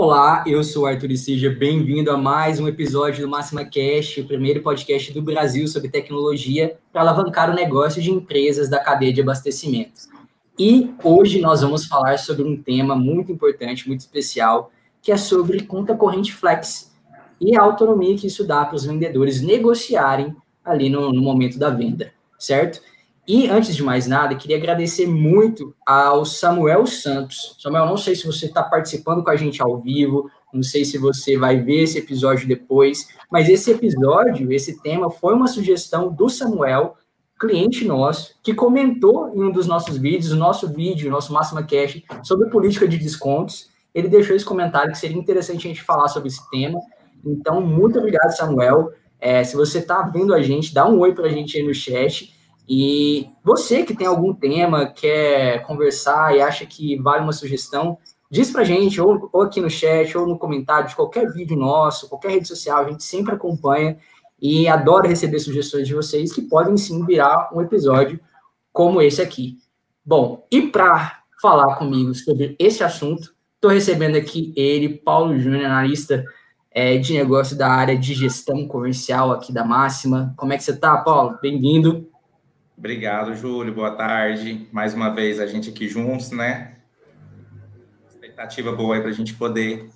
Olá, eu sou o Arthur e seja bem-vindo a mais um episódio do Máxima Cash, o primeiro podcast do Brasil sobre tecnologia para alavancar o negócio de empresas da cadeia de abastecimento. E hoje nós vamos falar sobre um tema muito importante, muito especial, que é sobre conta corrente flex e a autonomia que isso dá para os vendedores negociarem ali no, no momento da venda, certo? E antes de mais nada, queria agradecer muito ao Samuel Santos. Samuel, não sei se você está participando com a gente ao vivo, não sei se você vai ver esse episódio depois, mas esse episódio, esse tema, foi uma sugestão do Samuel, cliente nosso, que comentou em um dos nossos vídeos, o nosso vídeo, o nosso Máxima Cash, sobre política de descontos. Ele deixou esse comentário que seria interessante a gente falar sobre esse tema. Então, muito obrigado, Samuel. É, se você está vendo a gente, dá um oi para a gente aí no chat. E você que tem algum tema, quer conversar e acha que vale uma sugestão, diz pra gente, ou, ou, aqui no chat, ou no comentário de qualquer vídeo nosso, qualquer rede social, a gente sempre acompanha e adora receber sugestões de vocês que podem sim virar um episódio como esse aqui. Bom, e para falar comigo sobre esse assunto, estou recebendo aqui ele, Paulo Júnior, analista é, de negócio da área de gestão comercial aqui da Máxima. Como é que você está, Paulo? Bem-vindo. Obrigado, Júlio. Boa tarde. Mais uma vez a gente aqui juntos, né? Expectativa boa aí para a gente poder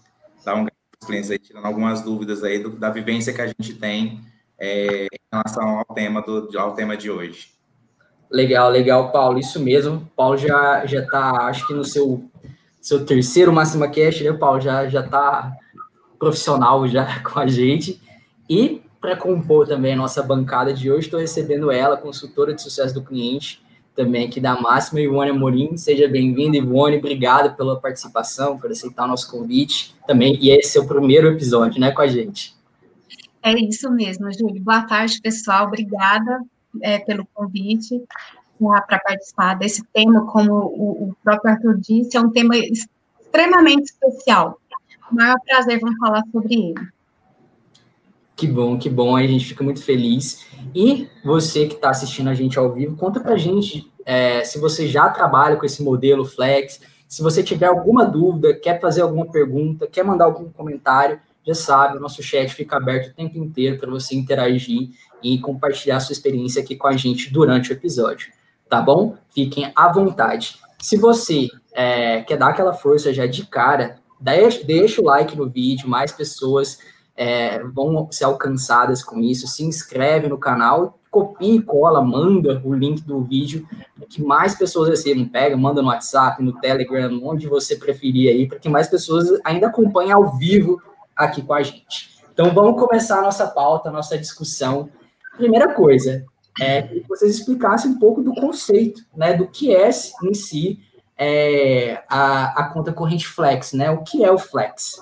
dar um os clientes aí, tirando algumas dúvidas aí do, da vivência que a gente tem é, em relação ao tema, do, ao tema de hoje. Legal, legal, Paulo. Isso mesmo. Paulo já já está, acho que no seu seu terceiro Máxima Cash, né, Paulo? Já já está profissional já com a gente. E para compor também a nossa bancada de hoje, estou recebendo ela, consultora de sucesso do cliente, também aqui da Máxima, Ivone Amorim. Seja bem-vinda, Ivone. Obrigado pela participação, por aceitar o nosso convite também. E esse é o primeiro episódio, né, com a gente. É isso mesmo, Júlio. Boa tarde, pessoal. Obrigada é, pelo convite para participar desse tema, como o, o próprio Arthur disse, é um tema extremamente especial. O maior prazer vamos falar sobre ele. Que bom, que bom, a gente fica muito feliz. E você que está assistindo a gente ao vivo, conta para a gente é, se você já trabalha com esse modelo Flex, se você tiver alguma dúvida, quer fazer alguma pergunta, quer mandar algum comentário, já sabe, o nosso chat fica aberto o tempo inteiro para você interagir e compartilhar sua experiência aqui com a gente durante o episódio, tá bom? Fiquem à vontade. Se você é, quer dar aquela força já de cara, deixa, deixa o like no vídeo, mais pessoas é, vão ser alcançadas com isso. Se inscreve no canal, copia e cola, manda o link do vídeo para que mais pessoas recebam. Pega, manda no WhatsApp, no Telegram, onde você preferir aí, para que mais pessoas ainda acompanhem ao vivo aqui com a gente. Então vamos começar a nossa pauta, a nossa discussão. Primeira coisa, é que vocês explicassem um pouco do conceito, né, do que é em si é, a, a conta corrente flex, né? O que é o flex?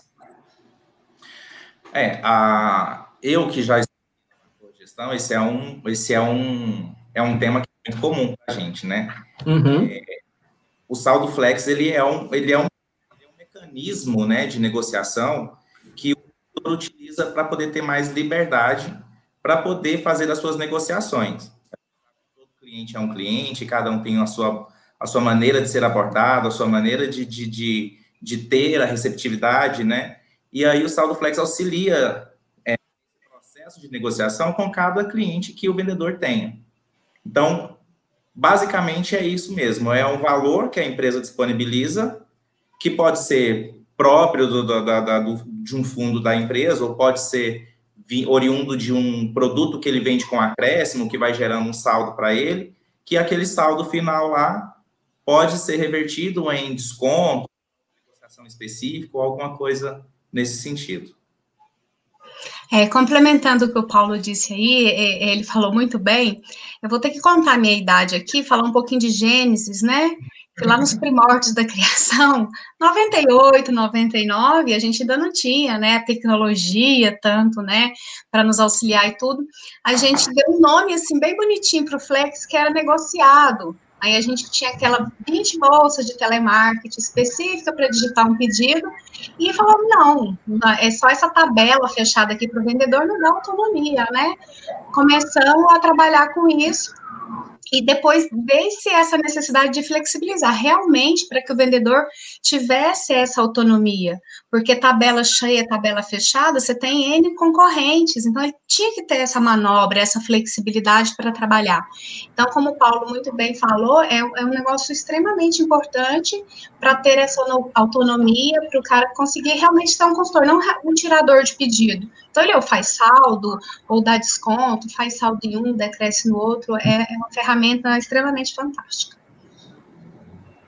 É, a, eu que já estou gestão, esse é um, esse é um, é um tema que é muito comum para a gente, né? Uhum. É, o saldo flex ele é um, ele é um, é um mecanismo, né, de negociação que o utiliza para poder ter mais liberdade para poder fazer as suas negociações. Todo cliente é um cliente, cada um tem a sua, a sua maneira de ser abordado, a sua maneira de, de, de, de ter a receptividade, né? E aí o saldo flex auxilia é, o processo de negociação com cada cliente que o vendedor tenha. Então, basicamente é isso mesmo, é um valor que a empresa disponibiliza, que pode ser próprio do, do, do, de um fundo da empresa, ou pode ser oriundo de um produto que ele vende com acréscimo, que vai gerando um saldo para ele, que aquele saldo final lá pode ser revertido em desconto, negociação específica ou alguma coisa nesse sentido. É, complementando o que o Paulo disse aí, ele falou muito bem. Eu vou ter que contar a minha idade aqui, falar um pouquinho de Gênesis, né? Que lá nos primórdios da criação, 98, 99, a gente ainda não tinha, né, a tecnologia tanto, né, para nos auxiliar e tudo. A gente deu um nome, assim, bem bonitinho para o Flex, que era negociado. Aí a gente tinha aquela 20 bolsas de telemarketing específica para digitar um pedido e falou: não, é só essa tabela fechada aqui para o vendedor não dá autonomia, né? Começamos a trabalhar com isso e depois ver se essa necessidade de flexibilizar realmente para que o vendedor tivesse essa autonomia, porque tabela cheia, tabela fechada, você tem N concorrentes, então ele tinha que ter essa manobra, essa flexibilidade para trabalhar. Então, como o Paulo muito bem falou, é, é um negócio extremamente importante para ter essa autonomia, para o cara conseguir realmente ser um consultor, não um tirador de pedido. Então, ele ou faz saldo, ou dá desconto, faz saldo em um, decresce no outro, é, é uma ferramenta extremamente fantástica.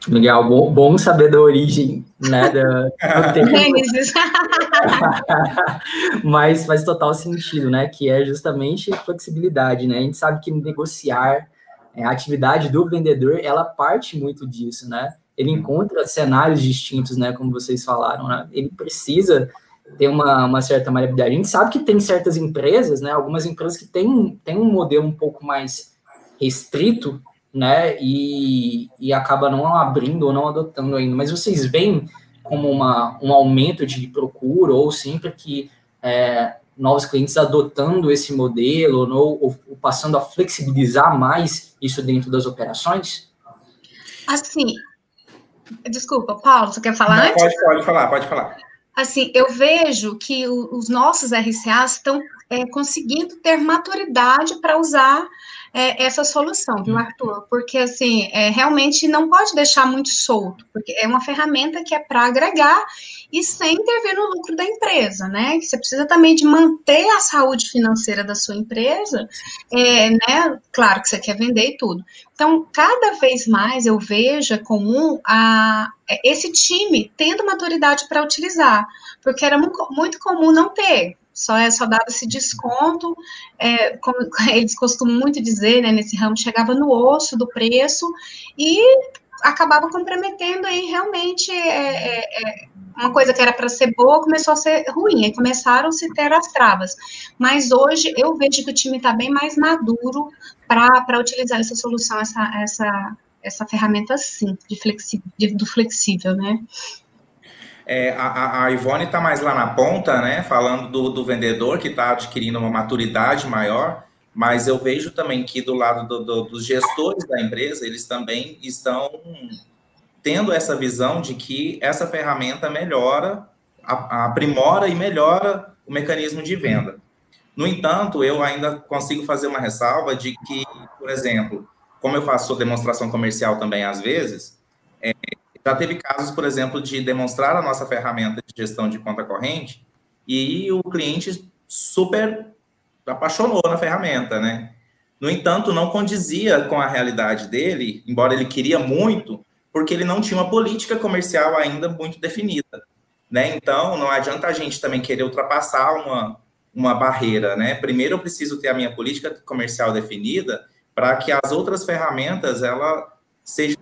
Legal, bom, bom saber da origem, né, da, Mas faz total sentido, né, que é justamente flexibilidade, né, a gente sabe que negociar, é, a atividade do vendedor, ela parte muito disso, né, ele encontra cenários distintos, né, como vocês falaram, né, ele precisa ter uma, uma certa maleabilidade. A gente sabe que tem certas empresas, né, algumas empresas que têm, têm um modelo um pouco mais restrito, né, e, e acaba não abrindo ou não adotando ainda. Mas vocês veem como uma, um aumento de procura, ou sempre que é, novos clientes adotando esse modelo, ou, ou, ou, passando a flexibilizar mais isso dentro das operações? Assim, desculpa, Paulo, você quer falar não, antes? Pode, pode falar, pode falar. Assim, eu vejo que os nossos RCAs estão é, conseguindo ter maturidade para usar é, essa solução, viu, Arthur? Porque, assim, é, realmente não pode deixar muito solto, porque é uma ferramenta que é para agregar e sem intervir no lucro da empresa, né? Você precisa também de manter a saúde financeira da sua empresa, é, né? Claro que você quer vender e tudo. Então, cada vez mais eu vejo é comum a, esse time tendo maturidade para utilizar, porque era muito comum não ter só é só esse desconto, é, como eles costumam muito dizer, né, nesse ramo, chegava no osso do preço e acabava comprometendo aí realmente é, é, é uma coisa que era para ser boa começou a ser ruim, aí começaram a se ter as travas. Mas hoje eu vejo que o time está bem mais maduro para utilizar essa solução, essa, essa, essa ferramenta sim, de flexi, de, do flexível, né? É, a, a Ivone está mais lá na ponta, né? Falando do, do vendedor que está adquirindo uma maturidade maior, mas eu vejo também que do lado do, do, dos gestores da empresa, eles também estão tendo essa visão de que essa ferramenta melhora, aprimora e melhora o mecanismo de venda. No entanto, eu ainda consigo fazer uma ressalva de que, por exemplo, como eu faço demonstração comercial também às vezes, é, já teve casos, por exemplo, de demonstrar a nossa ferramenta de gestão de conta corrente e o cliente super apaixonou na ferramenta, né? No entanto, não condizia com a realidade dele, embora ele queria muito, porque ele não tinha uma política comercial ainda muito definida, né? Então, não adianta a gente também querer ultrapassar uma, uma barreira, né? Primeiro eu preciso ter a minha política comercial definida para que as outras ferramentas ela sejam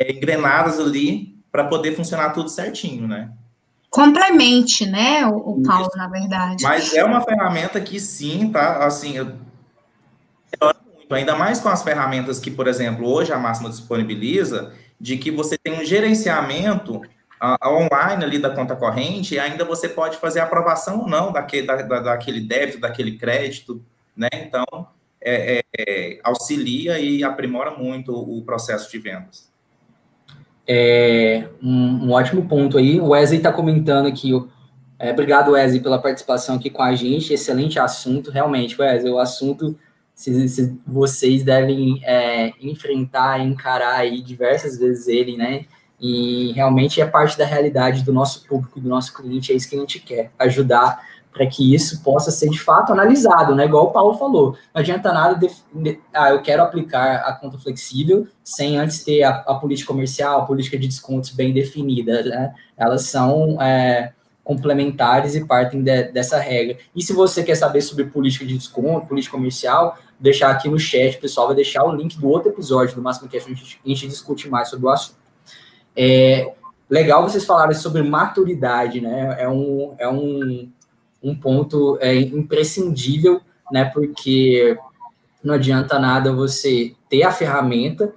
é, engrenadas ali para poder funcionar tudo certinho, né? Complemente, né, o, o Paulo, na verdade. Mas é uma ferramenta que sim, tá, assim, eu, muito, ainda mais com as ferramentas que, por exemplo, hoje a Máxima disponibiliza, de que você tem um gerenciamento a, online ali da conta corrente, e ainda você pode fazer aprovação ou não daquele, da, da, daquele débito, daquele crédito, né? Então, é, é, é, auxilia e aprimora muito o processo de vendas. É um, um ótimo ponto aí. O Wesley está comentando aqui. É, obrigado, Wesley, pela participação aqui com a gente. Excelente assunto, realmente, Wesley. O assunto se, se vocês devem é, enfrentar, encarar aí diversas vezes ele, né? E realmente é parte da realidade do nosso público, do nosso cliente, é isso que a gente quer, ajudar para que isso possa ser de fato analisado, né? Igual o Paulo falou, não adianta nada, de, ah, eu quero aplicar a conta flexível sem antes ter a, a política comercial, a política de descontos bem definida, né? Elas são é, complementares e partem de, dessa regra. E se você quer saber sobre política de desconto, política comercial, deixar aqui no chat, o pessoal vai deixar o link do outro episódio do Máximo a gente, a gente discute mais sobre o assunto. É, legal vocês falarem sobre maturidade, né? É um, é um um ponto é, imprescindível, né? Porque não adianta nada você ter a ferramenta,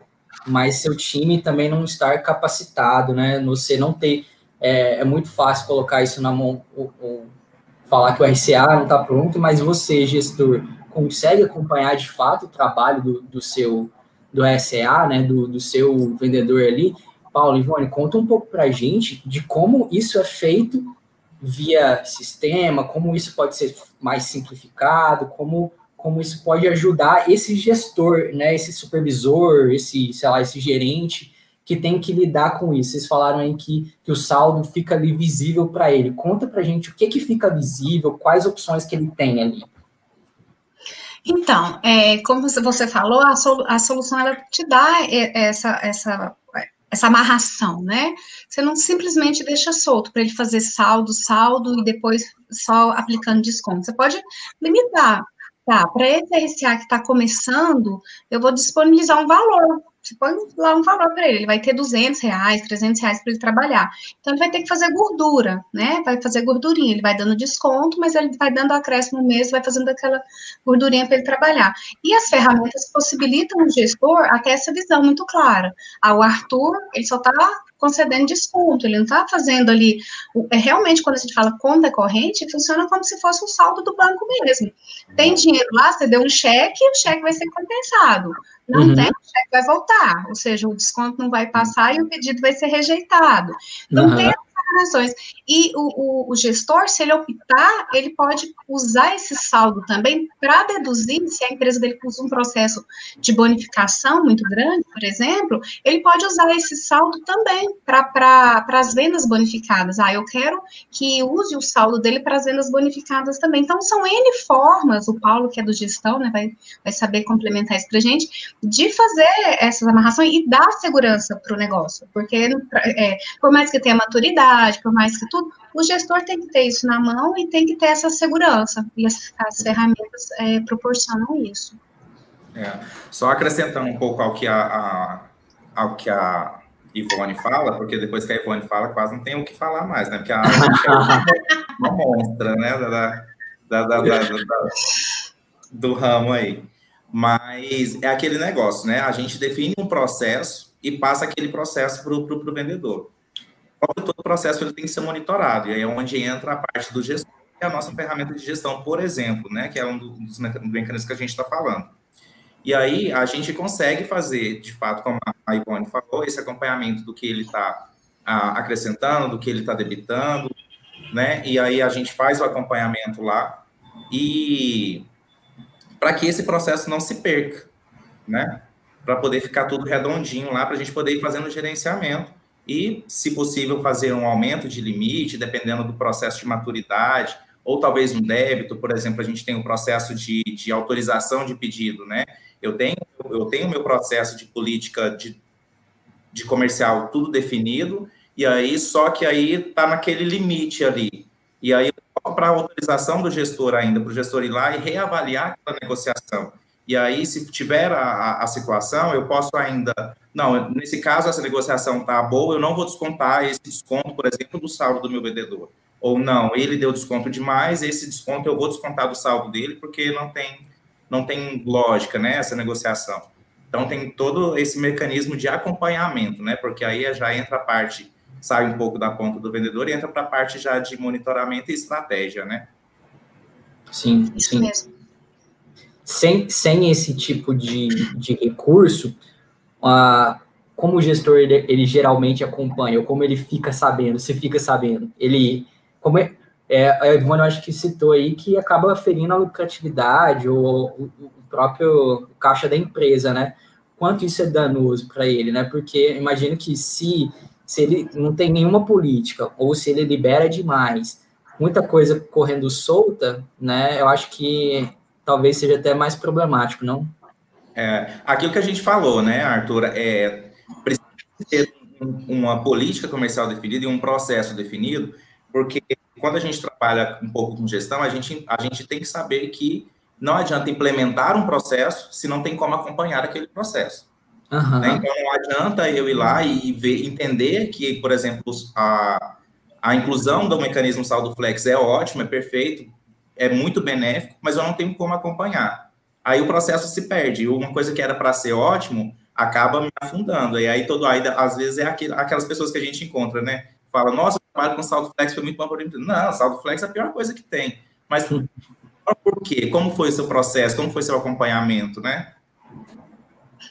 mas seu time também não estar capacitado, né? Você não ter. É, é muito fácil colocar isso na mão, ou, ou falar que o RCA não está pronto, mas você, gestor, consegue acompanhar de fato o trabalho do, do seu do SA, né, do, do seu vendedor ali. Paulo, Ivone, conta um pouco para a gente de como isso é feito via sistema, como isso pode ser mais simplificado, como, como isso pode ajudar esse gestor, né, esse supervisor, esse, sei lá, esse gerente que tem que lidar com isso. Vocês falaram aí que, que o saldo fica ali visível para ele. Conta para gente o que, que fica visível, quais opções que ele tem ali. Então, é, como você falou, a, solu a solução ela te dá essa, essa, essa amarração, né? Você não simplesmente deixa solto para ele fazer saldo, saldo e depois só aplicando desconto. Você pode limitar. Tá, para esse RCA que está começando, eu vou disponibilizar um valor você põe lá um valor para ele, ele vai ter 200 reais, 300 reais para ele trabalhar. Então, ele vai ter que fazer gordura, né? Vai fazer gordurinha, ele vai dando desconto, mas ele vai dando acréscimo no mês, vai fazendo aquela gordurinha para ele trabalhar. E as ferramentas possibilitam o gestor até essa visão muito clara. Ah, o Arthur, ele só está concedendo desconto, ele não está fazendo ali. É, realmente, quando a gente fala conta corrente, funciona como se fosse um saldo do banco mesmo. Tem dinheiro lá, você deu um cheque, o cheque vai ser compensado. Não uhum. tem, o cheque vai voltar, ou seja, o desconto não vai passar e o pedido vai ser rejeitado. Não uhum. tem declarações. E o, o, o, gestor, se ele optar, ele pode usar esse saldo também para deduzir, se a empresa dele usa um processo de bonificação muito grande, por exemplo, ele pode usar esse saldo também para as vendas bonificadas. Ah, eu quero que use o saldo dele para as vendas bonificadas também. Então, são N formas, o Paulo, que é do gestão, né, vai, vai saber complementar isso para gente, de fazer essas amarrações e dar segurança para o negócio. Porque, é, por mais que tenha maturidade, por mais que tudo, o gestor tem que ter isso na mão e tem que ter essa segurança. E as, as ferramentas é, proporcionam isso. É. Só acrescentando um pouco ao que a, a, ao que a Ivone fala, porque depois que a Ivone fala, quase não tem o que falar mais, né? Porque a é uma monstra, né? Da, da, da, do ramo aí. Mas é aquele negócio, né? A gente define um processo e passa aquele processo para o vendedor todo o processo ele tem que ser monitorado, e aí é onde entra a parte do gestor, que é a nossa ferramenta de gestão, por exemplo, né, que é um dos mecanismos que a gente está falando. E aí a gente consegue fazer, de fato, como a Ivone falou, esse acompanhamento do que ele está acrescentando, do que ele está debitando, né? E aí a gente faz o acompanhamento lá e para que esse processo não se perca, né? Para poder ficar tudo redondinho lá, para a gente poder ir fazendo o gerenciamento e, se possível, fazer um aumento de limite, dependendo do processo de maturidade, ou talvez um débito, por exemplo, a gente tem um processo de, de autorização de pedido, né? Eu tenho eu tenho meu processo de política de, de comercial tudo definido, e aí só que aí está naquele limite ali. E aí, para autorização do gestor ainda, para o gestor ir lá e reavaliar aquela negociação. E aí, se tiver a, a situação, eu posso ainda. Não, nesse caso, essa negociação está boa, eu não vou descontar esse desconto, por exemplo, do saldo do meu vendedor. Ou não, ele deu desconto demais, esse desconto eu vou descontar do saldo dele, porque não tem, não tem lógica, né, essa negociação. Então, tem todo esse mecanismo de acompanhamento, né, porque aí já entra a parte, sai um pouco da ponta do vendedor e entra para a parte já de monitoramento e estratégia, né? Sim, sim. mesmo sem, sem esse tipo de, de recurso, como o gestor ele, ele, geralmente acompanha, ou como ele fica sabendo, se fica sabendo, ele, como é, é a Ivone, eu acho que citou aí que acaba ferindo a lucratividade ou o, o próprio caixa da empresa, né? Quanto isso é danoso para ele, né? Porque imagino que se, se ele não tem nenhuma política ou se ele libera demais, muita coisa correndo solta, né? Eu acho que talvez seja até mais problemático, não? É, aquilo que a gente falou, né, Arthur, é precisa ter uma política comercial definida e um processo definido, porque quando a gente trabalha um pouco com gestão, a gente, a gente tem que saber que não adianta implementar um processo se não tem como acompanhar aquele processo. Uhum. Né? Então, não adianta eu ir lá e ver, entender que, por exemplo, a, a inclusão do mecanismo saldo flex é ótimo, é perfeito, é muito benéfico, mas eu não tenho como acompanhar. Aí o processo se perde. Uma coisa que era para ser ótimo acaba me afundando. E aí todo aí às vezes é aquelas pessoas que a gente encontra, né? Fala, nossa, o trabalho com saldo flex foi muito bom para mim. Não, saldo flex é a pior coisa que tem. Mas Por quê? Como foi o seu processo? Como foi seu acompanhamento, né?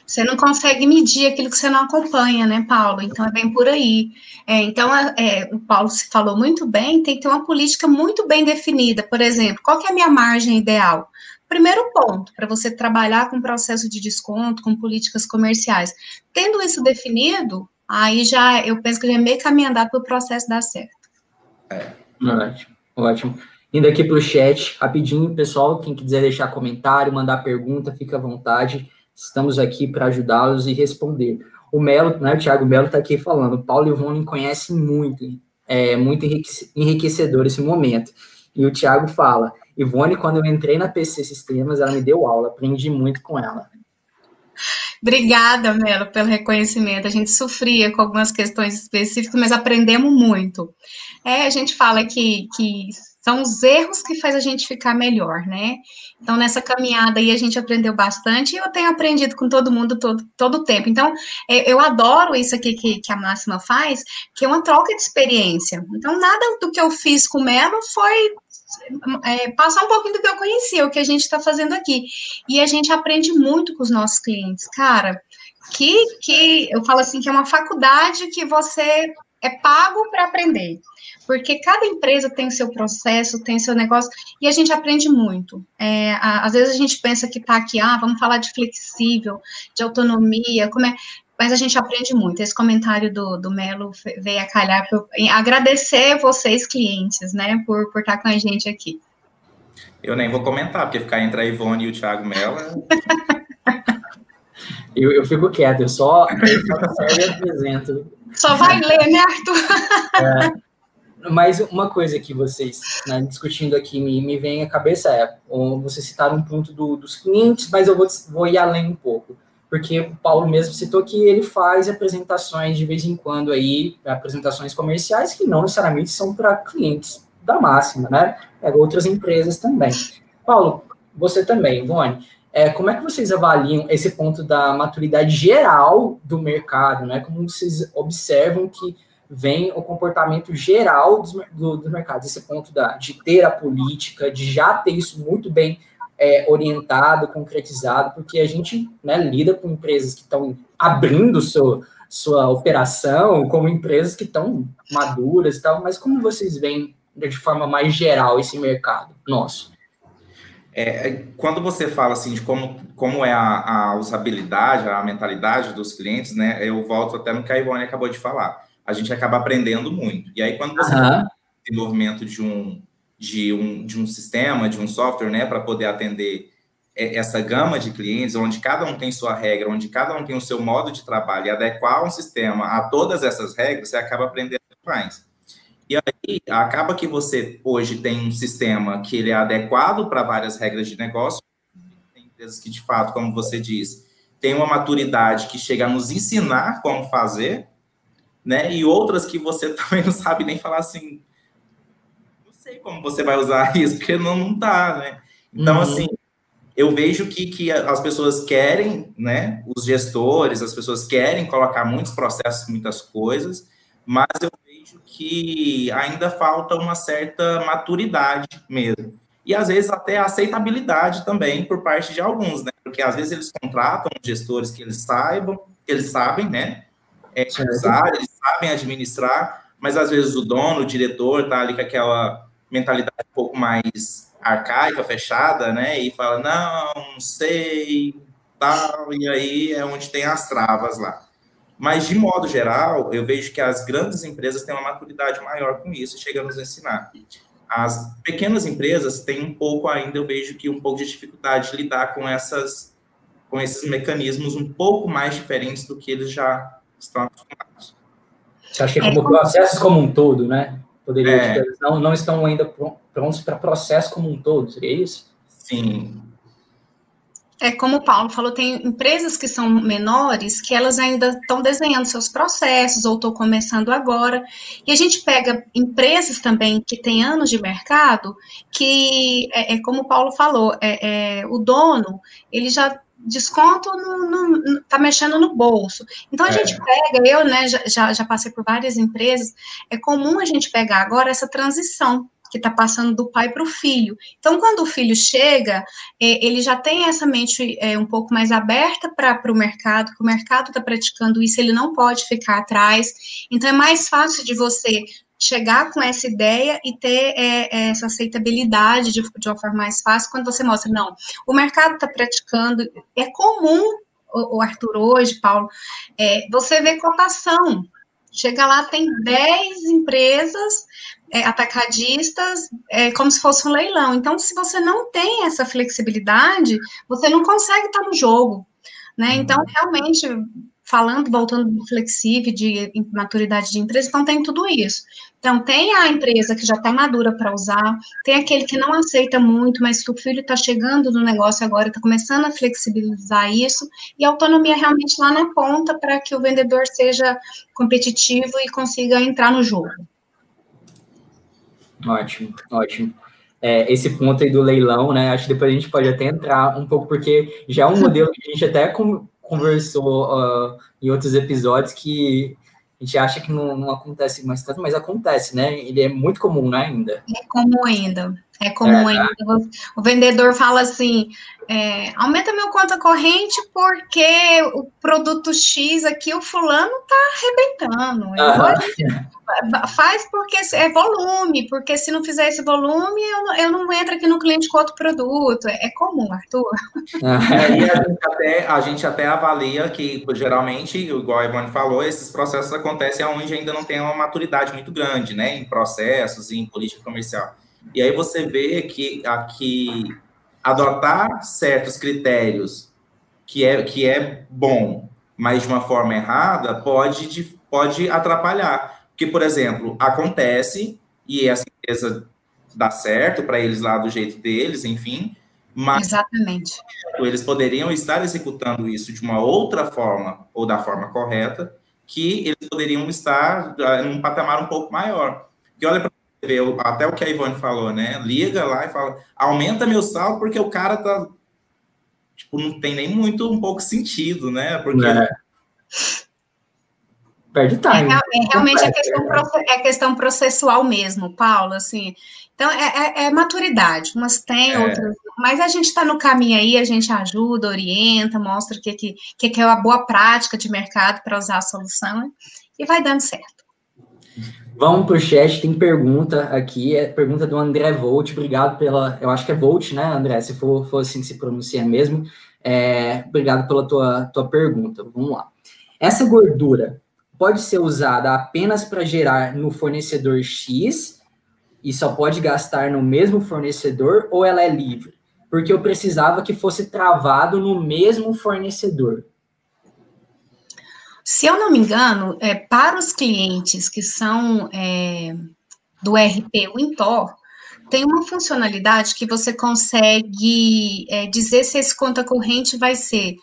Você não consegue medir aquilo que você não acompanha, né, Paulo? Então é bem por aí. É, então, é, é, o Paulo se falou muito bem, tem que ter uma política muito bem definida. Por exemplo, qual que é a minha margem ideal? Primeiro ponto, para você trabalhar com processo de desconto, com políticas comerciais. Tendo isso definido, aí já eu penso que já é meio caminho andado para o processo dar certo. É. Ótimo, ótimo. Indo aqui para o chat, rapidinho, pessoal, quem quiser deixar comentário, mandar pergunta, fica à vontade. Estamos aqui para ajudá-los e responder. O Melo, né, o Thiago Melo está aqui falando, o Paulo e o Rony conhecem muito, é muito enriquecedor esse momento. E o Thiago fala, Ivone, quando eu entrei na PC Sistemas, ela me deu aula, aprendi muito com ela. Obrigada, Melo, pelo reconhecimento. A gente sofria com algumas questões específicas, mas aprendemos muito. É, a gente fala que, que são os erros que faz a gente ficar melhor, né? Então, nessa caminhada aí, a gente aprendeu bastante e eu tenho aprendido com todo mundo todo, o tempo. Então, é, eu adoro isso aqui que, que a Máxima faz, que é uma troca de experiência. Então, nada do que eu fiz com o Melo foi é, passar um pouquinho do que eu conhecia, o que a gente está fazendo aqui. E a gente aprende muito com os nossos clientes. Cara, que, que eu falo assim, que é uma faculdade que você é pago para aprender porque cada empresa tem seu processo, tem seu negócio, e a gente aprende muito. É, às vezes a gente pensa que está aqui, ah, vamos falar de flexível, de autonomia, como é, mas a gente aprende muito. Esse comentário do, do Melo veio a calhar para agradecer vocês, clientes, né, por, por estar com a gente aqui. Eu nem vou comentar, porque ficar entre a Ivone e o Thiago Mello. É eu, eu fico quieto, eu só, eu só apresento. Só vai ler, né, Arthur? É. Mas uma coisa que vocês, né, discutindo aqui, me, me vem à cabeça é, vocês citaram um ponto do, dos clientes, mas eu vou, vou ir além um pouco, porque o Paulo mesmo citou que ele faz apresentações de vez em quando aí, apresentações comerciais que não necessariamente são para clientes da máxima, né? É, outras empresas também. Paulo, você também, Ivone, é, como é que vocês avaliam esse ponto da maturidade geral do mercado, né? Como vocês observam que vem o comportamento geral dos, do, do mercado, esse ponto da, de ter a política, de já ter isso muito bem é, orientado, concretizado, porque a gente né, lida com empresas que estão abrindo seu, sua operação, como empresas que estão maduras e tal, mas como vocês veem de forma mais geral esse mercado nosso? É, é quando você fala assim de como, como é a, a usabilidade, a mentalidade dos clientes, né? Eu volto até no que a Ivone acabou de falar a gente acaba aprendendo muito. E aí, quando você uhum. tem desenvolvimento de um, de, um, de um sistema, de um software, né, para poder atender essa gama de clientes, onde cada um tem sua regra, onde cada um tem o seu modo de trabalho e adequar um sistema a todas essas regras, você acaba aprendendo mais. E aí, acaba que você hoje tem um sistema que ele é adequado para várias regras de negócio, tem empresas que, de fato, como você diz, tem uma maturidade que chega a nos ensinar como fazer, né? E outras que você também não sabe nem falar assim, sei como você vai usar isso, porque não, não tá, né? Então, uhum. assim, eu vejo que, que as pessoas querem, né? Os gestores, as pessoas querem colocar muitos processos, muitas coisas, mas eu vejo que ainda falta uma certa maturidade mesmo. E às vezes até aceitabilidade também por parte de alguns, né? Porque às vezes eles contratam gestores que eles saibam, que eles sabem, né? É, usar, eles sabem administrar, mas às vezes o dono, o diretor, tá ali com aquela mentalidade um pouco mais arcaica, fechada, né? E fala, não, não sei, tal, e aí é onde tem as travas lá. Mas, de modo geral, eu vejo que as grandes empresas têm uma maturidade maior com isso e chegam a nos ensinar. As pequenas empresas têm um pouco ainda, eu vejo que um pouco de dificuldade de lidar com essas com esses mecanismos um pouco mais diferentes do que eles já estão acostumados. Você acha que é como processos como um todo, né? Poderia é. não, não estão ainda prontos para processo como um todo, seria isso? Sim. É como o Paulo falou, tem empresas que são menores que elas ainda estão desenhando seus processos ou estão começando agora. E a gente pega empresas também que têm anos de mercado, que é, é como o Paulo falou, é, é, o dono ele já desconto no, no, tá mexendo no bolso. Então a é. gente pega, eu né, já, já passei por várias empresas, é comum a gente pegar agora essa transição, que está passando do pai para o filho. Então, quando o filho chega, é, ele já tem essa mente é, um pouco mais aberta para o mercado, que o mercado está praticando isso, ele não pode ficar atrás. Então, é mais fácil de você chegar com essa ideia e ter é, é, essa aceitabilidade de, de, uma forma mais fácil quando você mostra, não, o mercado está praticando, é comum, o, o Arthur, hoje, Paulo, é, você vê cotação, chega lá, tem 10 empresas é, atacadistas, é, como se fosse um leilão, então se você não tem essa flexibilidade, você não consegue estar no jogo, né, então uhum. realmente falando, voltando do flexível, de maturidade de empresa, então tem tudo isso. Então, tem a empresa que já está madura para usar, tem aquele que não aceita muito, mas que o filho está chegando no negócio agora, está começando a flexibilizar isso, e a autonomia realmente lá na ponta para que o vendedor seja competitivo e consiga entrar no jogo. Ótimo, ótimo. É, esse ponto aí do leilão, né? Acho que depois a gente pode até entrar um pouco, porque já é um modelo que a gente até conversou uh, em outros episódios que a gente acha que não, não, acontece mais tanto, mas acontece, né? Ele é muito comum, né, ainda. É comum ainda. É comum é, ainda. O vendedor fala assim: é, aumenta meu conta corrente porque o produto X aqui, o fulano tá arrebentando. Ah. Faz porque é volume, porque se não fizer esse volume, eu não, eu não entro aqui no cliente com outro produto. É, é comum, Arthur. Ah. E a gente, até, a gente até avalia que, geralmente, igual a Ivone falou, esses processos acontecem onde ainda não tem uma maturidade muito grande, né? Em processos, em política comercial. E aí você vê que aqui adotar certos critérios que é, que é bom, mas de uma forma errada, pode, pode atrapalhar. Porque, por exemplo, acontece e essa empresa dá certo para eles lá do jeito deles, enfim, mas Exatamente. eles poderiam estar executando isso de uma outra forma ou da forma correta, que eles poderiam estar ah, num patamar um pouco maior. Porque olha para até o que a Ivone falou, né? Liga lá e fala, aumenta meu saldo porque o cara tá. Tipo, não tem nem muito um pouco sentido, né? Porque. É. Perde time. É, é realmente é questão, é questão processual mesmo, Paulo, assim. Então, é, é, é maturidade, umas tem, é. outras. Mas a gente está no caminho aí, a gente ajuda, orienta, mostra o que, que, que é uma boa prática de mercado para usar a solução e vai dando certo. Vamos para o chat, tem pergunta aqui, é pergunta do André Volt, obrigado pela, eu acho que é Volt, né, André, se for, for assim que se pronuncia mesmo, é, obrigado pela tua, tua pergunta, vamos lá. Essa gordura pode ser usada apenas para gerar no fornecedor X e só pode gastar no mesmo fornecedor ou ela é livre? Porque eu precisava que fosse travado no mesmo fornecedor. Se eu não me engano, é, para os clientes que são é, do RP Wintor, tem uma funcionalidade que você consegue é, dizer se esse conta corrente vai ser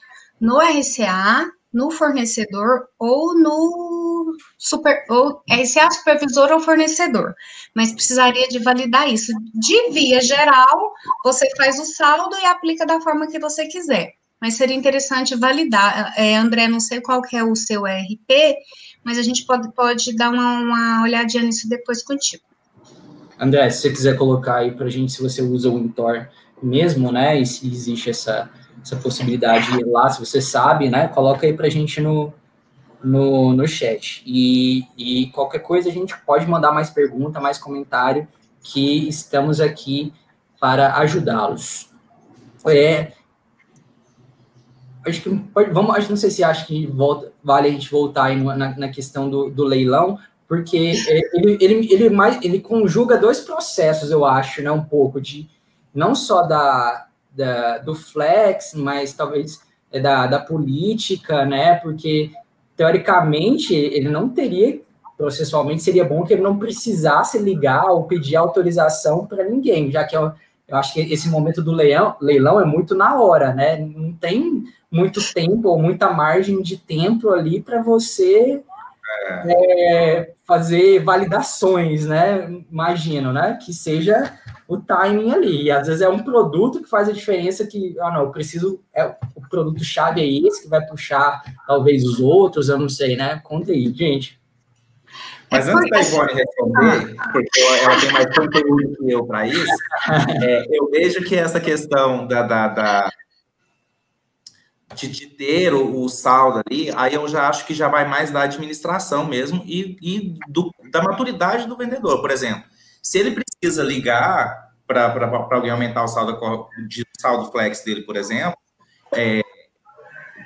no RCA, no fornecedor ou no super ou RCA supervisor ou fornecedor. Mas precisaria de validar isso. De via geral, você faz o saldo e aplica da forma que você quiser mas seria interessante validar. É, André, não sei qual que é o seu RP, mas a gente pode, pode dar uma, uma olhadinha nisso depois contigo. André, se você quiser colocar aí para a gente se você usa o Intor mesmo, né, e se existe essa, essa possibilidade lá, se você sabe, né, coloca aí para a gente no, no, no chat. E, e qualquer coisa a gente pode mandar mais pergunta, mais comentário, que estamos aqui para ajudá-los. É, acho que vamos, acho, não sei se acho que volta, vale a gente voltar aí na, na questão do, do leilão, porque ele, ele, ele, mais, ele conjuga dois processos, eu acho, né, um pouco de não só da, da do flex, mas talvez é da, da política, né, porque teoricamente ele não teria processualmente seria bom que ele não precisasse ligar ou pedir autorização para ninguém, já que eu, eu acho que esse momento do leilão, leilão é muito na hora, né? Não tem muito tempo ou muita margem de tempo ali para você é. É, fazer validações, né? Imagino, né? Que seja o timing ali. E às vezes é um produto que faz a diferença que, ah, não, eu preciso, é, o produto-chave é esse que vai puxar talvez os outros, eu não sei, né? Conta aí, gente. Mas antes da Ivone responder, porque ela tem mais conteúdo que eu para isso, é, eu vejo que essa questão da, da, da de, de, ter o, o, saldo ali, aí eu já acho que já vai mais da administração mesmo e, e do, da maturidade do vendedor. Por exemplo, se ele precisa ligar para alguém aumentar o saldo de saldo flex dele, por exemplo, é,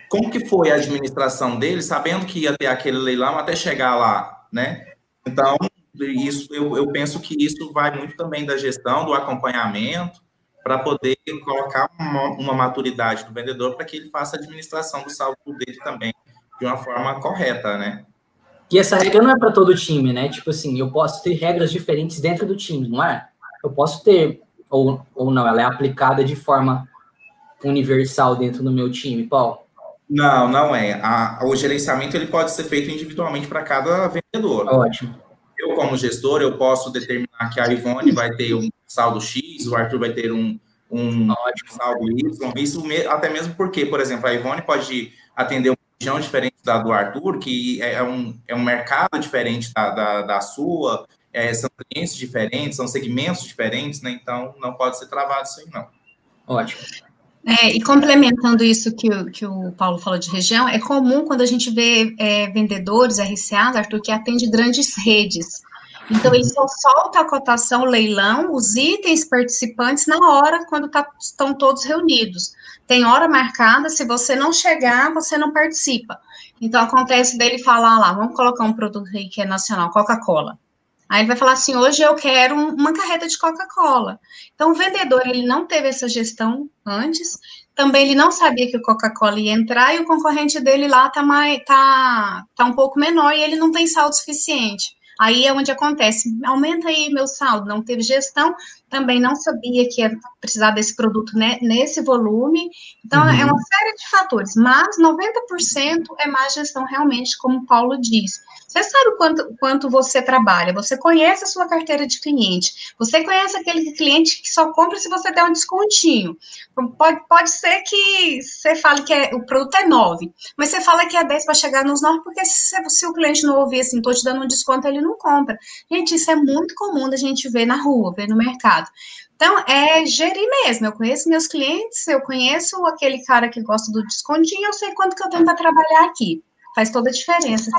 como que foi a administração dele, sabendo que ia ter aquele leilão até chegar lá, né? Então, isso eu, eu penso que isso vai muito também da gestão, do acompanhamento, para poder colocar uma, uma, maturidade do vendedor para que ele faça a administração do saldo dele também de uma forma correta, né? E essa regra não é para todo time, né? Tipo assim, eu posso ter regras diferentes dentro do time, não é? Eu posso ter, ou, ou não, ela é aplicada de forma universal dentro do meu time, Paulo? Não, não é. A, o gerenciamento ele pode ser feito individualmente para cada vendedor. Ótimo. Eu, como gestor, eu posso determinar que a Ivone vai ter um saldo X, o Arthur vai ter um, um saldo Y. Isso até mesmo porque, por exemplo, a Ivone pode atender uma região diferente da do Arthur, que é, é um, é um mercado diferente da, da, da sua, é, são clientes diferentes, são segmentos diferentes, né? Então, não pode ser travado isso aí, não. Ótimo. É, e complementando isso que, o, que o Paulo falou de região, é comum quando a gente vê é, vendedores, RCAs, Arthur, que atende grandes redes. Então, ele só solta a cotação, leilão, os itens participantes na hora, quando tá, estão todos reunidos. Tem hora marcada, se você não chegar, você não participa. Então, acontece dele falar lá, vamos colocar um produto aí que é nacional, Coca-Cola. Aí ele vai falar assim: hoje eu quero uma carreta de Coca-Cola. Então, o vendedor ele não teve essa gestão antes, também ele não sabia que o Coca-Cola ia entrar e o concorrente dele lá tá, mais, tá, tá um pouco menor e ele não tem saldo suficiente. Aí é onde acontece, aumenta aí meu saldo, não teve gestão, também não sabia que ia precisar desse produto né, nesse volume. Então, uhum. é uma série de fatores, mas 90% é má gestão realmente, como o Paulo disse. Você sabe o quanto, quanto você trabalha, você conhece a sua carteira de cliente, você conhece aquele cliente que só compra se você der um descontinho. Pode, pode ser que você fale que é, o produto é 9, mas você fala que é 10 para chegar nos 9, porque se, se, o cliente não ouvir assim, estou te dando um desconto, ele não compra. Gente, isso é muito comum da gente ver na rua, ver no mercado. Então, é gerir mesmo. Eu conheço meus clientes, eu conheço aquele cara que gosta do descontinho, eu sei quanto que eu tenho para trabalhar aqui. Faz toda a diferença.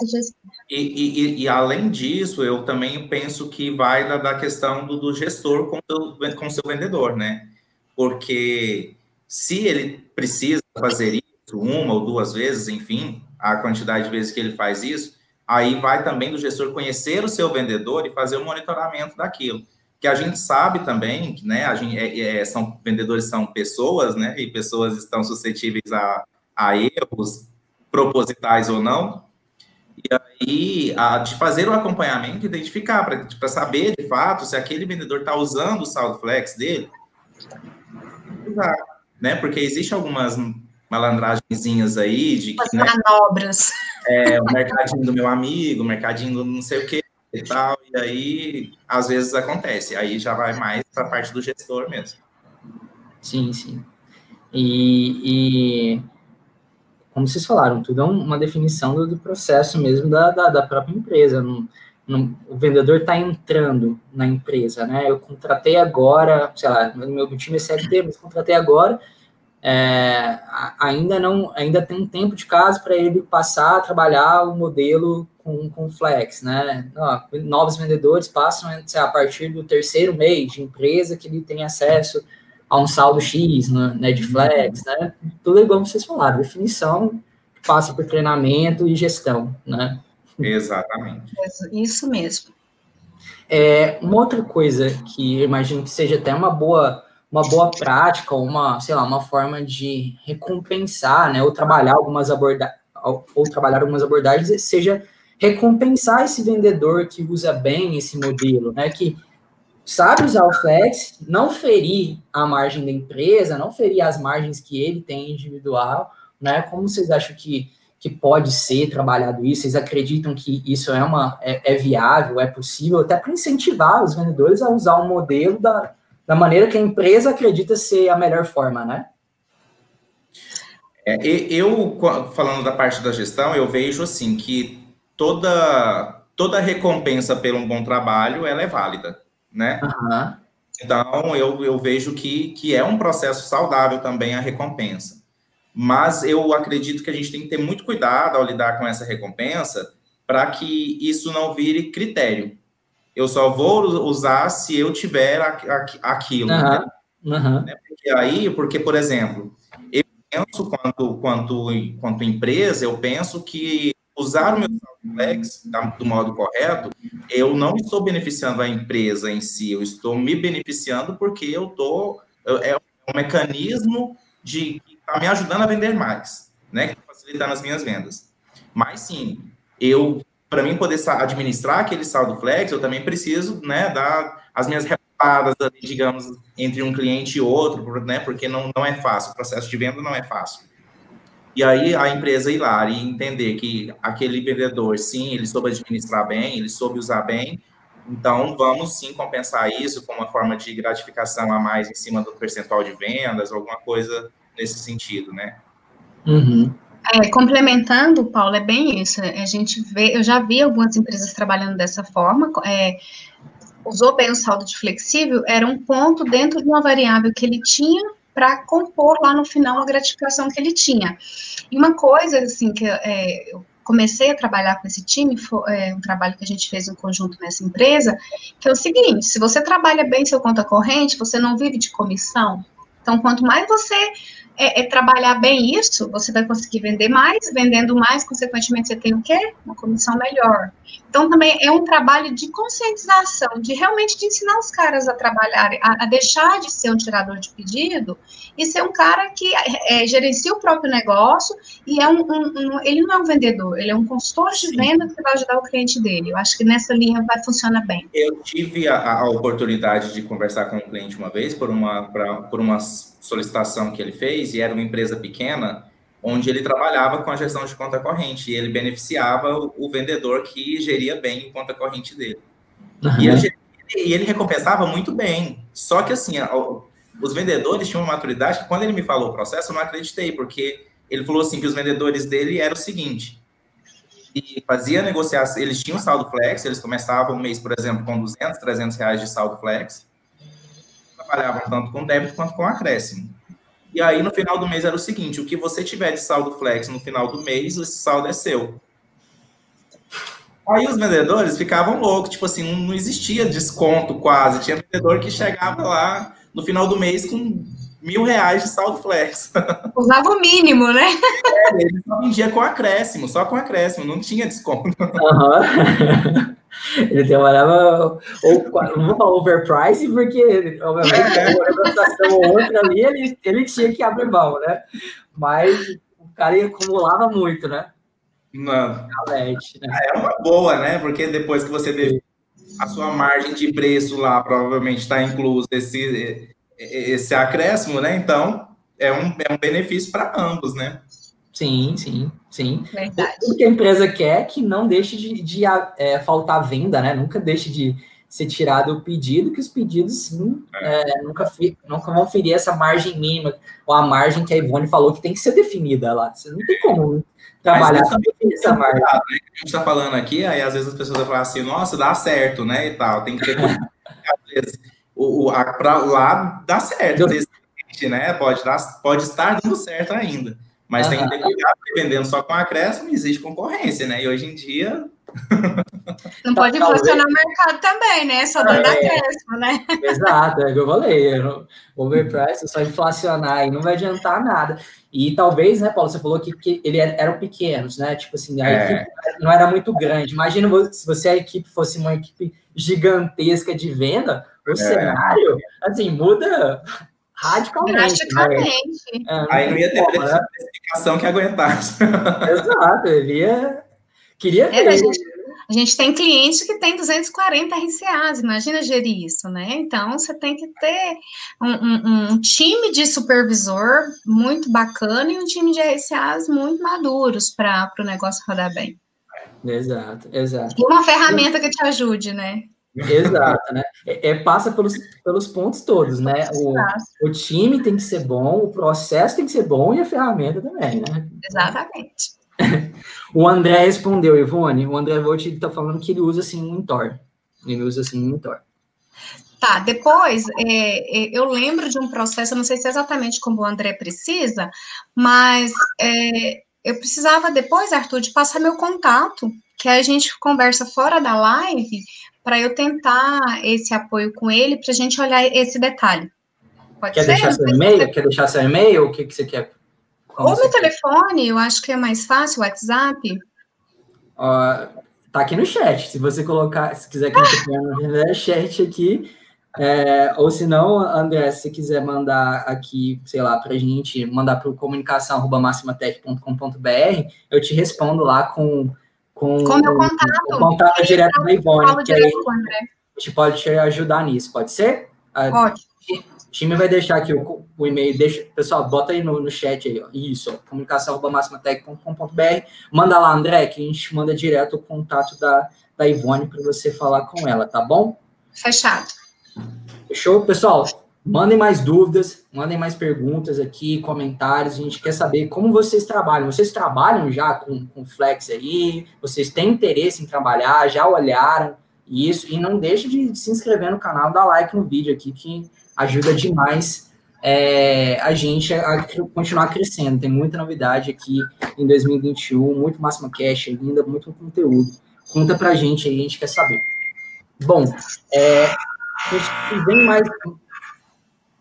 E, e, e, além disso, eu também penso que vai da, da questão do, do gestor com o com seu vendedor, né? Porque se ele precisa fazer isso uma ou duas vezes, enfim, a quantidade de vezes que ele faz isso, aí vai também do gestor conhecer o seu vendedor e fazer o monitoramento daquilo que a gente sabe também, né, a gente, é, é, são, vendedores são pessoas, né, e pessoas estão suscetíveis a, a erros, propositais ou não, e aí, a, de fazer o acompanhamento, identificar, para saber, de fato, se aquele vendedor está usando o saldo flex dele, né, porque existe algumas malandragenzinhas aí de que, né, manobras. É, o mercadinho do meu amigo, o mercadinho do não sei o quê, e tal, e aí às vezes acontece, aí já vai mais para a parte do gestor mesmo. Sim, sim. E, e como vocês falaram, tudo é uma definição do, do processo mesmo da, da, da própria empresa. Não, não, o vendedor está entrando na empresa, né? Eu contratei agora, sei lá, meu time é CLT, mas contratei agora, é, ainda não, ainda tem um tempo de casa para ele passar a trabalhar o modelo com, com Flex, né? Ó, novos vendedores passam a partir do terceiro mês de empresa que ele tem acesso a um saldo X né, de Flex, né? Tudo igual vocês falaram, definição passa por treinamento e gestão, né? Exatamente. Isso mesmo. É, uma outra coisa que eu imagino que seja até uma boa uma boa prática, uma, sei lá, uma forma de recompensar, né, ou trabalhar algumas abordagens, ou trabalhar algumas abordagens, seja recompensar esse vendedor que usa bem esse modelo, né? Que sabe usar o flex, não ferir a margem da empresa, não ferir as margens que ele tem individual, né? Como vocês acham que, que pode ser trabalhado isso? Vocês acreditam que isso é, uma, é, é viável, é possível, até para incentivar os vendedores a usar o modelo da, da maneira que a empresa acredita ser a melhor forma, né? É, eu, falando da parte da gestão, eu vejo assim que toda toda recompensa pelo um bom trabalho, ela é válida, né? Uhum. Então, eu, eu vejo que, que é um processo saudável também a recompensa. Mas eu acredito que a gente tem que ter muito cuidado ao lidar com essa recompensa para que isso não vire critério. Eu só vou usar se eu tiver aquilo. Uhum. Né? Uhum. Porque aí, porque, por exemplo, eu penso, quanto, quanto, quanto empresa, eu penso que usar o meu Flex do modo correto, eu não estou beneficiando a empresa em si, eu estou me beneficiando porque eu estou. É um mecanismo de está me ajudando a vender mais, né? Que está facilitando as minhas vendas. Mas sim, eu, para mim poder administrar aquele saldo flex, eu também preciso, né, dar as minhas reparadas, digamos, entre um cliente e outro, né? Porque não, não é fácil, o processo de venda não é fácil. E aí a empresa ir lá e entender que aquele vendedor, sim, ele soube administrar bem, ele soube usar bem, então vamos sim compensar isso com uma forma de gratificação a mais em cima do percentual de vendas, alguma coisa nesse sentido, né? Uhum. É, complementando, Paulo, é bem isso. A gente vê, eu já vi algumas empresas trabalhando dessa forma. É, usou bem o saldo de flexível, era um ponto dentro de uma variável que ele tinha para compor lá no final a gratificação que ele tinha. E uma coisa, assim, que é, eu comecei a trabalhar com esse time, foi é, um trabalho que a gente fez em conjunto nessa empresa, que é o seguinte, se você trabalha bem seu conta corrente, você não vive de comissão, então, quanto mais você é, é, trabalhar bem isso, você vai conseguir vender mais, vendendo mais, consequentemente, você tem o quê? Uma comissão melhor. Então, também é um trabalho de conscientização, de realmente de ensinar os caras a trabalharem, a, a deixar de ser um tirador de pedido e ser um cara que é, é gerencia o próprio negócio e é um, um, um, ele não é um vendedor, ele é um consultor de venda que vai ajudar o cliente dele. Eu acho que nessa linha vai funcionar bem. Eu tive a, a oportunidade de conversar com um cliente uma vez por uma, pra, por uma solicitação que ele fez e era uma empresa pequena onde ele trabalhava com a gestão de conta corrente e ele beneficiava o, o vendedor que geria bem a conta corrente dele. Uhum. E, ele, e, ele, recompensava muito bem. Só que assim, a, os vendedores tinham uma maturidade que quando ele me falou o processo, eu não acreditei, porque ele falou assim que os vendedores dele eram o seguinte, e fazia negociação, eles tinham saldo flex, eles começavam o mês, por exemplo, com 200, 300 reais de saldo flex, trabalhavam tanto com débito quanto com acréscimo. E aí, no final do mês, era o seguinte: o que você tiver de saldo flex no final do mês, esse saldo é seu. Aí os vendedores ficavam loucos, tipo assim, não, existia desconto quase. Tinha vendedor que chegava lá no final do mês com mil reais de saldo flex. Usava o mínimo, né? É, ele só vendia com acréscimo, só com acréscimo, não tinha desconto. Uhum. Ele trabalhava, ou, não vou falar overprice, porque, obviamente, é. uma negociação ou outra ali, ele, ele tinha que abrir mão, né? Mas o cara acumulava muito, né? Não. Calete, né? É uma boa, né? Porque depois que você teve a sua margem de preço lá, provavelmente está incluso esse, esse acréscimo, né? Então, é um, é um benefício para ambos, né? Sim, sim, sim. Verdade. O que a empresa quer é que não deixe de, de é, faltar venda, né? Nunca deixe de ser tirado o pedido, que os pedidos, sim, é. É, nunca, nunca vão ferir essa margem mínima, ou a margem que a Ivone falou que tem que ser definida lá. Você não tem como trabalhar com essa margem. Né? A gente está falando aqui, aí às vezes as pessoas vão falar assim, nossa, dá certo, né, e tal. Tem que ter... o, o, a, pra lá dá certo, né? Pode, dar, pode estar dando certo ainda. Mas tem que ter cuidado, vendendo só com acréscimo, existe concorrência, né? E hoje em dia. Não pode inflacionar o mercado também, né? Só dando é, acréscimo, né? Exato, é o que eu falei. Overprice é só inflacionar e não vai adiantar nada. E talvez, né, Paulo, você falou que, que ele era, eram pequenos, né? Tipo assim, a é. equipe não era muito grande. Imagina se você a equipe fosse uma equipe gigantesca de venda, o é. cenário, assim, muda radicalmente. Né? É, Aí não ia ter como, né? que aguentasse. Exato, ele ia... Queria é, ver. a, gente, a gente tem clientes que tem 240 RCAs, imagina gerir isso, né? Então, você tem que ter um, um, um time de supervisor muito bacana e um time de RCAs muito maduros para o negócio rodar bem. Exato, exato. E uma ferramenta que te ajude, né? Exato, né? É, é, passa pelos, pelos pontos todos, né? O, o time tem que ser bom, o processo tem que ser bom e a ferramenta também, né? Exatamente. o André respondeu, Ivone. O André Volt está falando que ele usa assim um Mentor. Ele usa assim um Mentor. Tá, depois é, é, eu lembro de um processo, não sei se é exatamente como o André precisa, mas é, eu precisava depois, Arthur, de passar meu contato, que a gente conversa fora da live, para eu tentar esse apoio com ele, para a gente olhar esse detalhe. Pode quer ser? deixar seu e-mail? Quer deixar seu e-mail? O que, que você quer? Como Ou meu quer? telefone, eu acho que é mais fácil, WhatsApp. Uh, tá aqui no chat. Se você colocar, se quiser que a gente tenha no chat aqui, é, ou se não, André, se quiser mandar aqui, sei lá, para a gente, mandar para o eu te respondo lá com, com, com meu contato, o contato direto da Ivone, que aí a gente pode te ajudar nisso, pode ser? Pode. O time vai deixar aqui o, o e-mail, deixa, pessoal, bota aí no, no chat aí, ó, isso, comunicação.maximatech.com.br, manda lá, André, que a gente manda direto o contato da, da Ivone para você falar com ela, tá bom? Fechado. Fechou? Pessoal, mandem mais dúvidas, mandem mais perguntas aqui, comentários. A gente quer saber como vocês trabalham. Vocês trabalham já com, com Flex aí? Vocês têm interesse em trabalhar? Já olharam isso? E não deixe de, se inscrever no canal, dar like no vídeo aqui, que ajuda demais é, a gente a continuar crescendo. Tem muita novidade aqui em 2021, muito Máxima Cash ainda, muito conteúdo. Conta pra gente aí, a gente quer saber. Bom, é, se vem mais,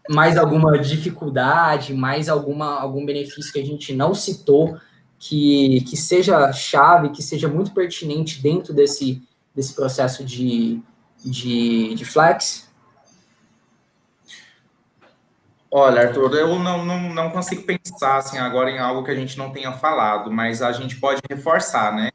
mais alguma dificuldade, mais alguma, algum benefício que a gente não citou, que, que seja chave, que seja muito pertinente dentro desse, desse processo de, de, de flex? Olha, Arthur, eu não, não, não consigo pensar assim, agora em algo que a gente não tenha falado, mas a gente pode reforçar, né?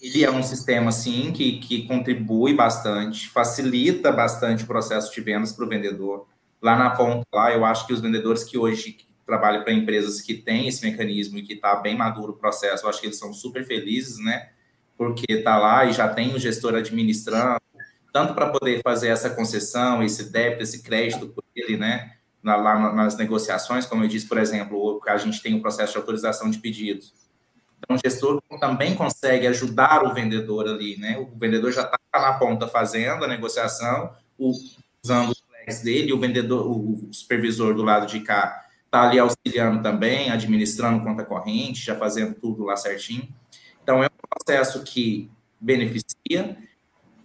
Ele é um sistema, sim, que, que contribui bastante, facilita bastante o processo de vendas para o vendedor. Lá na ponta, lá, eu acho que os vendedores que hoje trabalham para empresas que têm esse mecanismo e que está bem maduro o processo, eu acho que eles são super felizes, né? Porque está lá e já tem o gestor administrando, tanto para poder fazer essa concessão, esse débito, esse crédito por ele, né? Lá nas negociações, como eu disse, por exemplo, a gente tem o processo de autorização de pedidos então, o gestor também consegue ajudar o vendedor ali, né? O vendedor já está na ponta fazendo a negociação, usando o flex dele, o vendedor, o supervisor do lado de cá está ali auxiliando também, administrando conta corrente, já fazendo tudo lá certinho. Então, é um processo que beneficia,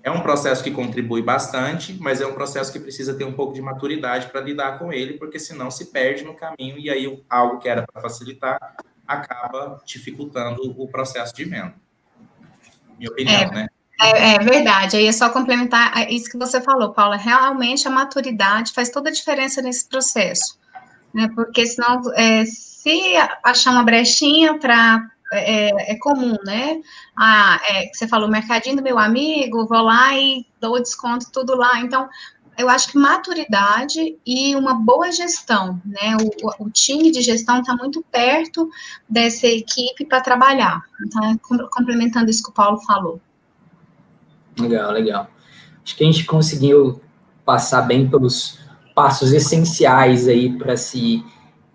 é um processo que contribui bastante, mas é um processo que precisa ter um pouco de maturidade para lidar com ele, porque senão se perde no caminho e aí algo que era para facilitar acaba dificultando o processo de venda. Minha opinião, é, né? É, é, verdade. Aí é só complementar isso que você falou, Paula. Realmente a maturidade faz toda a diferença nesse processo. Né? Porque senão, é, se achar uma brechinha para. É, é, comum, né? Ah, é, você falou, mercadinho do meu amigo, vou lá e dou desconto tudo lá. Então, eu acho que maturidade e uma boa gestão, né? O, o time de gestão está muito perto dessa equipe para trabalhar. Então, complementando isso que o Paulo falou. Legal, legal. Acho que a gente conseguiu passar bem pelos passos essenciais aí para se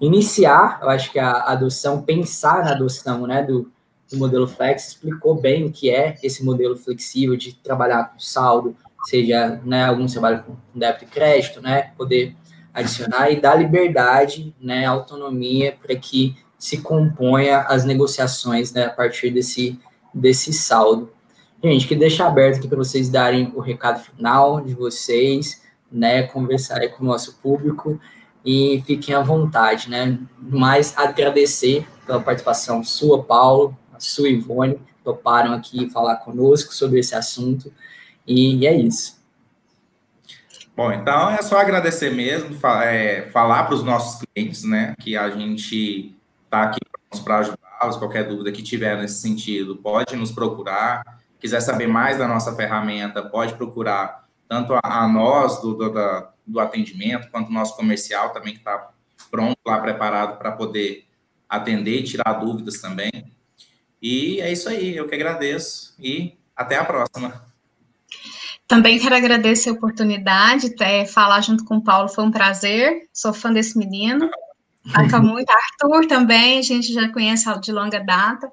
iniciar. Eu acho que a adoção, pensar na adoção, né, do, do modelo flex, explicou bem o que é esse modelo flexível de trabalhar com saldo, seja né, alguns trabalham com débito e crédito, né, poder adicionar e dar liberdade, né, autonomia para que se componha as negociações né, a partir desse, desse saldo. Gente, que deixar aberto aqui para vocês darem o recado final de vocês, né, conversarem com o nosso público e fiquem à vontade, né, mas agradecer pela participação sua, Paulo, a sua Ivone, toparam aqui falar conosco sobre esse assunto. E é isso. Bom, então é só agradecer mesmo, é, falar para os nossos clientes, né, que a gente está aqui para ajudá-los. Qualquer dúvida que tiver nesse sentido, pode nos procurar. Quiser saber mais da nossa ferramenta, pode procurar tanto a, a nós do, do, da, do atendimento, quanto o nosso comercial também, que está pronto lá, preparado para poder atender e tirar dúvidas também. E é isso aí, eu que agradeço e até a próxima. Também quero agradecer a oportunidade, é, falar junto com o Paulo foi um prazer, sou fã desse menino. Toca muito. Arthur também, a gente já conhece de longa data.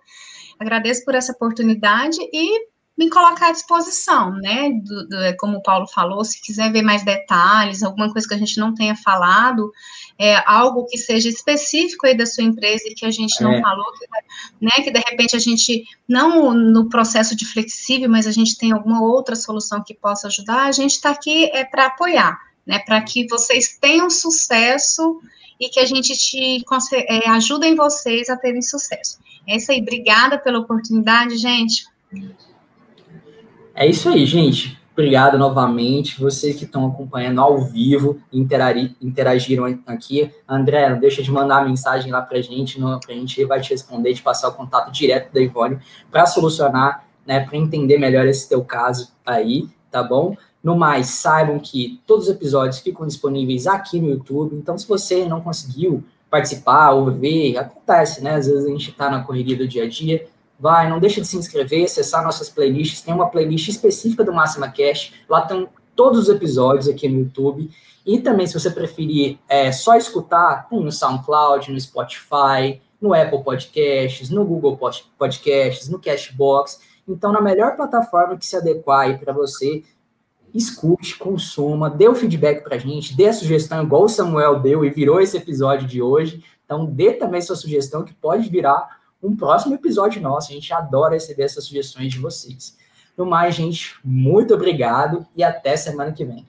Agradeço por essa oportunidade e me colocar à disposição, né? Do, do, como o Paulo falou, se quiser ver mais detalhes, alguma coisa que a gente não tenha falado, é, algo que seja específico aí da sua empresa e que a gente não é. falou, que, né? Que de repente a gente, não no processo de flexível, mas a gente tem alguma outra solução que possa ajudar, a gente está aqui é, para apoiar, né? Para que vocês tenham sucesso e que a gente te é, ajudem vocês a terem sucesso. É isso aí, obrigada pela oportunidade, gente. É isso aí, gente. Obrigado novamente. Vocês que estão acompanhando ao vivo, interagiram aqui. André, não deixa de mandar mensagem lá para a gente, para a gente vai te responder, te passar o contato direto da Ivone para solucionar, né, para entender melhor esse teu caso aí, tá bom? No mais, saibam que todos os episódios ficam disponíveis aqui no YouTube. Então, se você não conseguiu participar ou ver, acontece, né? Às vezes a gente está na correria do dia a dia vai, não deixa de se inscrever, acessar nossas playlists, tem uma playlist específica do Máxima Cash, lá estão todos os episódios aqui no YouTube, e também, se você preferir é, só escutar, no SoundCloud, no Spotify, no Apple Podcasts, no Google Podcasts, no Cashbox, então, na melhor plataforma que se adequar para você, escute, consuma, dê o feedback para a gente, dê a sugestão, igual o Samuel deu e virou esse episódio de hoje. Então, dê também sua sugestão, que pode virar um próximo episódio nosso. A gente adora receber essas sugestões de vocês. No mais, gente, muito obrigado e até semana que vem.